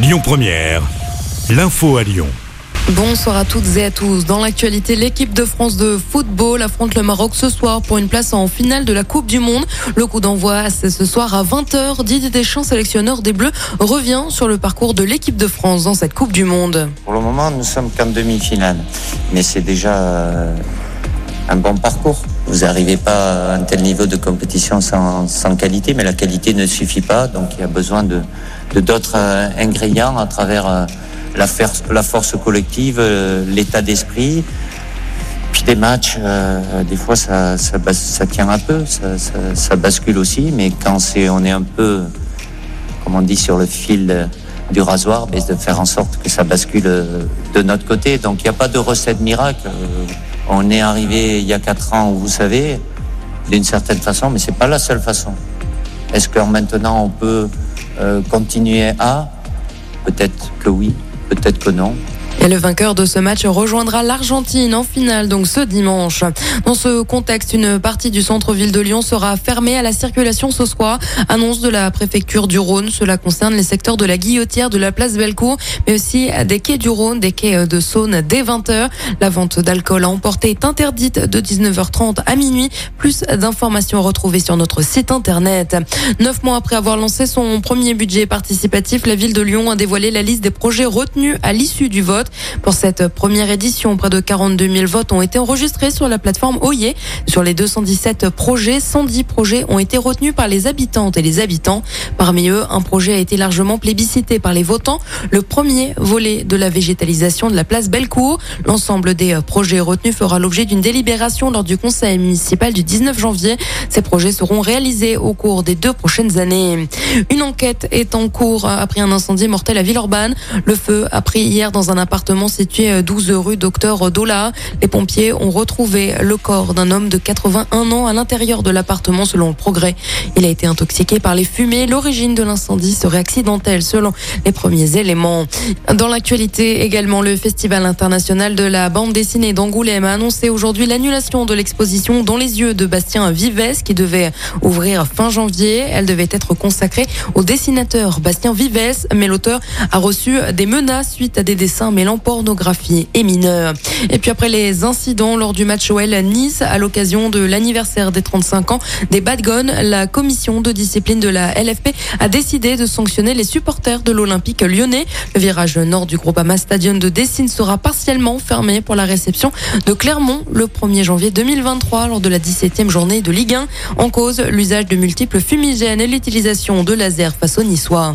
Lyon Première, l'info à Lyon. Bonsoir à toutes et à tous. Dans l'actualité, l'équipe de France de football affronte le Maroc ce soir pour une place en finale de la Coupe du Monde. Le coup d'envoi, c'est ce soir à 20h. Didier Deschamps, sélectionneur des Bleus, revient sur le parcours de l'équipe de France dans cette Coupe du Monde. Pour le moment, nous sommes qu'en demi-finale. Mais c'est déjà euh, un bon parcours. Vous n'arrivez pas à un tel niveau de compétition sans, sans, qualité, mais la qualité ne suffit pas. Donc il y a besoin de d'autres euh, ingrédients à travers euh, la, la, force collective, euh, l'état d'esprit. Puis des matchs, des fois ça, ça, ça, tient un peu, ça, ça bascule aussi, mais quand c'est on est un peu, comme on dit, sur le fil du rasoir, mais de faire en sorte que ça bascule de notre côté. Donc il n'y a pas de recette miracle. On est arrivé il y a quatre ans, vous savez, d'une certaine façon, mais c'est pas la seule façon. Est-ce que maintenant on peut euh, continuer à? Peut-être que oui, peut-être que non. Et le vainqueur de ce match rejoindra l'Argentine en finale, donc ce dimanche. Dans ce contexte, une partie du centre-ville de Lyon sera fermée à la circulation ce soir. Annonce de la préfecture du Rhône. Cela concerne les secteurs de la Guillotière, de la place Bellecour, mais aussi des quais du Rhône, des quais de Saône dès 20h. La vente d'alcool à emporter est interdite de 19h30 à minuit. Plus d'informations retrouvées sur notre site internet. Neuf mois après avoir lancé son premier budget participatif, la ville de Lyon a dévoilé la liste des projets retenus à l'issue du vote. Pour cette première édition, près de 42 000 votes ont été enregistrés sur la plateforme Oyer. Sur les 217 projets, 110 projets ont été retenus par les habitantes et les habitants. Parmi eux, un projet a été largement plébiscité par les votants. Le premier volet de la végétalisation de la place Bellecour. L'ensemble des projets retenus fera l'objet d'une délibération lors du conseil municipal du 19 janvier. Ces projets seront réalisés au cours des deux prochaines années. Une enquête est en cours après un incendie mortel à Villeurbanne. Le feu a pris hier dans un appartement appartement situé 12 rue Docteur Dola. Les pompiers ont retrouvé le corps d'un homme de 81 ans à l'intérieur de l'appartement selon le progrès. Il a été intoxiqué par les fumées. L'origine de l'incendie serait accidentelle selon les premiers éléments. Dans l'actualité également, le Festival international de la bande dessinée d'Angoulême a annoncé aujourd'hui l'annulation de l'exposition dans les yeux de Bastien Vives qui devait ouvrir fin janvier. Elle devait être consacrée au dessinateur Bastien Vives, mais l'auteur a reçu des menaces suite à des dessins mêlant pornographie et mineurs. Et puis après les incidents lors du match OL Nice à l'occasion de l'anniversaire des 35 ans des Bad la commission de discipline de la LFP a décidé de sanctionner les supporters de l'Olympique lyonnais. Le virage nord du Groupama Stadium de Dessine sera partiellement fermé pour la réception de Clermont le 1er janvier 2023 lors de la 17e journée de Ligue 1. En cause, l'usage de multiples fumigènes et l'utilisation de lasers face aux Niçois.